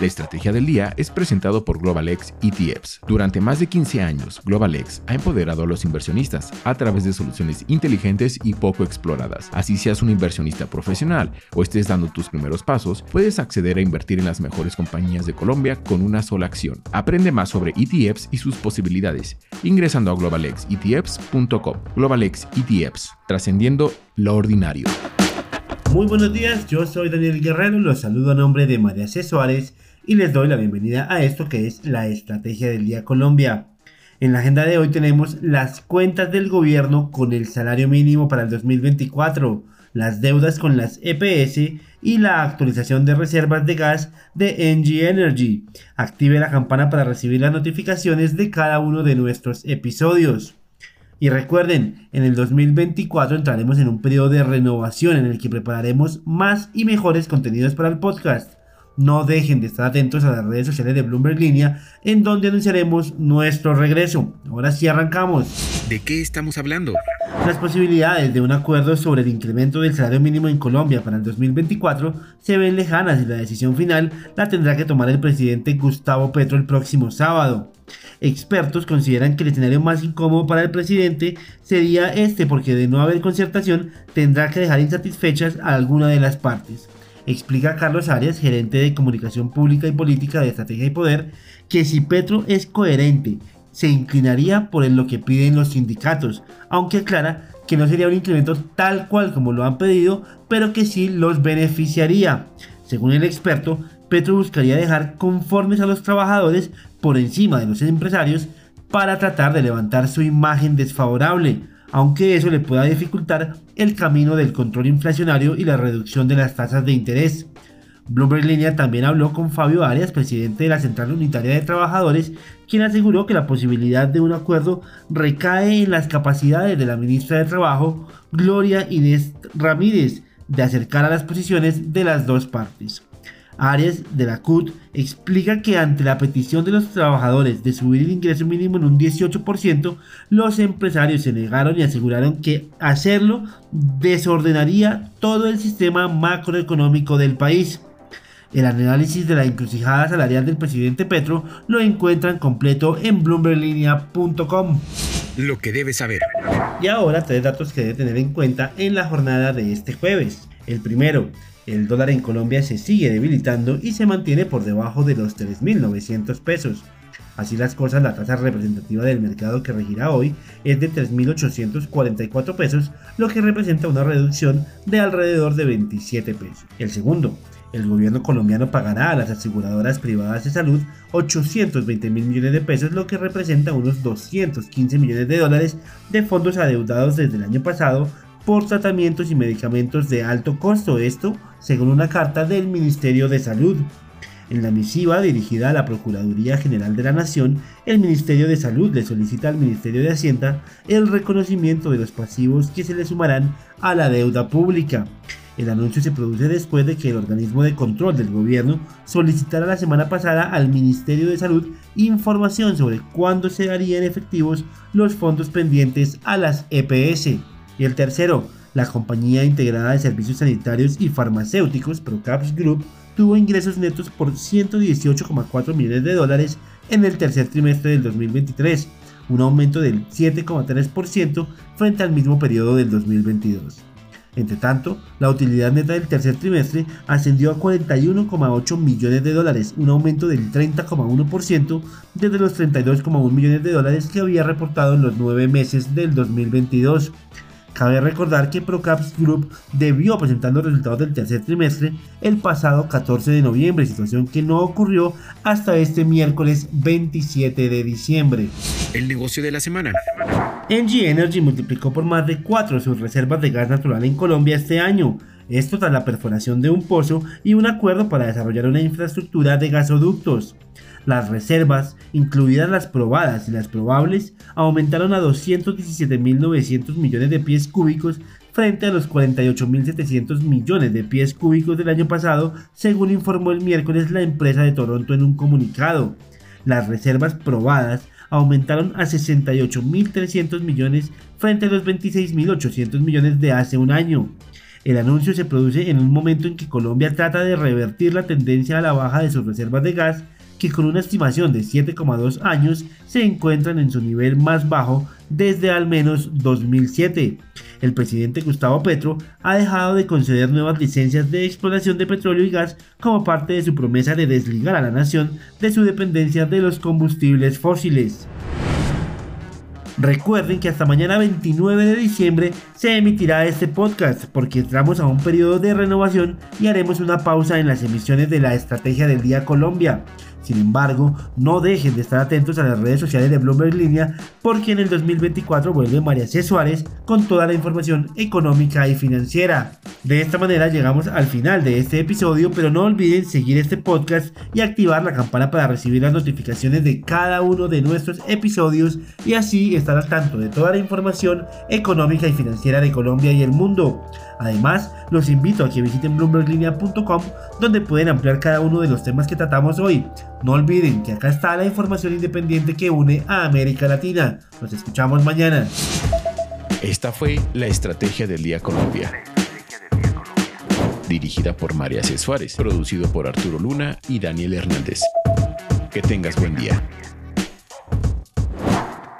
La estrategia del día es presentado por GlobalX ETFs. Durante más de 15 años, GlobalX ha empoderado a los inversionistas a través de soluciones inteligentes y poco exploradas. Así seas un inversionista profesional o estés dando tus primeros pasos, puedes acceder a invertir en las mejores compañías de Colombia con una sola acción. Aprende más sobre ETFs y sus posibilidades ingresando a globalexetfs.com. GlobalX ETFs, trascendiendo lo ordinario. Muy buenos días, yo soy Daniel Guerrero, los saludo a nombre de María C. Suárez y les doy la bienvenida a esto que es la Estrategia del Día Colombia. En la agenda de hoy tenemos las cuentas del gobierno con el salario mínimo para el 2024, las deudas con las EPS y la actualización de reservas de gas de NG Energy. Active la campana para recibir las notificaciones de cada uno de nuestros episodios. Y recuerden, en el 2024 entraremos en un periodo de renovación en el que prepararemos más y mejores contenidos para el podcast. No dejen de estar atentos a las redes sociales de Bloomberg Línea, en donde anunciaremos nuestro regreso. Ahora sí arrancamos. ¿De qué estamos hablando? Las posibilidades de un acuerdo sobre el incremento del salario mínimo en Colombia para el 2024 se ven lejanas y la decisión final la tendrá que tomar el presidente Gustavo Petro el próximo sábado. Expertos consideran que el escenario más incómodo para el presidente sería este porque de no haber concertación tendrá que dejar insatisfechas a alguna de las partes. Explica Carlos Arias, gerente de comunicación pública y política de estrategia y poder, que si Petro es coherente, se inclinaría por lo que piden los sindicatos, aunque aclara que no sería un incremento tal cual como lo han pedido, pero que sí los beneficiaría. Según el experto, Petro buscaría dejar conformes a los trabajadores por encima de los empresarios para tratar de levantar su imagen desfavorable, aunque eso le pueda dificultar el camino del control inflacionario y la reducción de las tasas de interés. Bloomberg Línea también habló con Fabio Arias, presidente de la Central Unitaria de Trabajadores, quien aseguró que la posibilidad de un acuerdo recae en las capacidades de la ministra de Trabajo, Gloria Inés Ramírez, de acercar a las posiciones de las dos partes. Arias de la CUT explica que ante la petición de los trabajadores de subir el ingreso mínimo en un 18%, los empresarios se negaron y aseguraron que hacerlo desordenaría todo el sistema macroeconómico del país. El análisis de la encrucijada salarial del presidente Petro lo encuentran completo en bloomberlinia.com. Lo que debe saber. Y ahora tres datos que debe tener en cuenta en la jornada de este jueves. El primero, el dólar en Colombia se sigue debilitando y se mantiene por debajo de los 3.900 pesos. Así las cosas, la tasa representativa del mercado que regirá hoy es de 3.844 pesos, lo que representa una reducción de alrededor de 27 pesos. El segundo, el gobierno colombiano pagará a las aseguradoras privadas de salud 820 mil millones de pesos, lo que representa unos 215 millones de dólares de fondos adeudados desde el año pasado por tratamientos y medicamentos de alto costo, esto según una carta del Ministerio de Salud. En la misiva dirigida a la Procuraduría General de la Nación, el Ministerio de Salud le solicita al Ministerio de Hacienda el reconocimiento de los pasivos que se le sumarán a la deuda pública. El anuncio se produce después de que el organismo de control del gobierno solicitara la semana pasada al Ministerio de Salud información sobre cuándo se darían efectivos los fondos pendientes a las EPS. Y el tercero, la compañía integrada de servicios sanitarios y farmacéuticos Procaps Group tuvo ingresos netos por 118,4 millones de dólares en el tercer trimestre del 2023, un aumento del 7,3% frente al mismo periodo del 2022. Entre tanto, la utilidad neta del tercer trimestre ascendió a 41,8 millones de dólares, un aumento del 30,1% desde los 32,1 millones de dólares que había reportado en los nueve meses del 2022. Cabe recordar que Procaps Group debió presentar los resultados del tercer trimestre el pasado 14 de noviembre, situación que no ocurrió hasta este miércoles 27 de diciembre. El negocio de la semana. NG Energy multiplicó por más de 4 sus reservas de gas natural en Colombia este año, esto tras la perforación de un pozo y un acuerdo para desarrollar una infraestructura de gasoductos. Las reservas, incluidas las probadas y las probables, aumentaron a 217.900 millones de pies cúbicos frente a los 48.700 millones de pies cúbicos del año pasado, según informó el miércoles la empresa de Toronto en un comunicado. Las reservas probadas aumentaron a 68.300 millones frente a los 26.800 millones de hace un año. El anuncio se produce en un momento en que Colombia trata de revertir la tendencia a la baja de sus reservas de gas, que con una estimación de 7,2 años se encuentran en su nivel más bajo desde al menos 2007. El presidente Gustavo Petro ha dejado de conceder nuevas licencias de exploración de petróleo y gas como parte de su promesa de desligar a la nación de su dependencia de los combustibles fósiles. Recuerden que hasta mañana 29 de diciembre se emitirá este podcast porque entramos a un periodo de renovación y haremos una pausa en las emisiones de la Estrategia del Día Colombia. Sin embargo, no dejen de estar atentos a las redes sociales de Bloomberg Línea porque en el 2024 vuelve María C. Suárez con toda la información económica y financiera. De esta manera llegamos al final de este episodio, pero no olviden seguir este podcast y activar la campana para recibir las notificaciones de cada uno de nuestros episodios y así estar al tanto de toda la información económica y financiera de Colombia y el mundo. Además, los invito a que visiten bloomberglinea.com donde pueden ampliar cada uno de los temas que tratamos hoy. No olviden que acá está la información independiente que une a América Latina. Nos escuchamos mañana. Esta fue la Estrategia del Día Colombia. Dirigida por María C. Suárez, producido por Arturo Luna y Daniel Hernández. Que tengas buen día.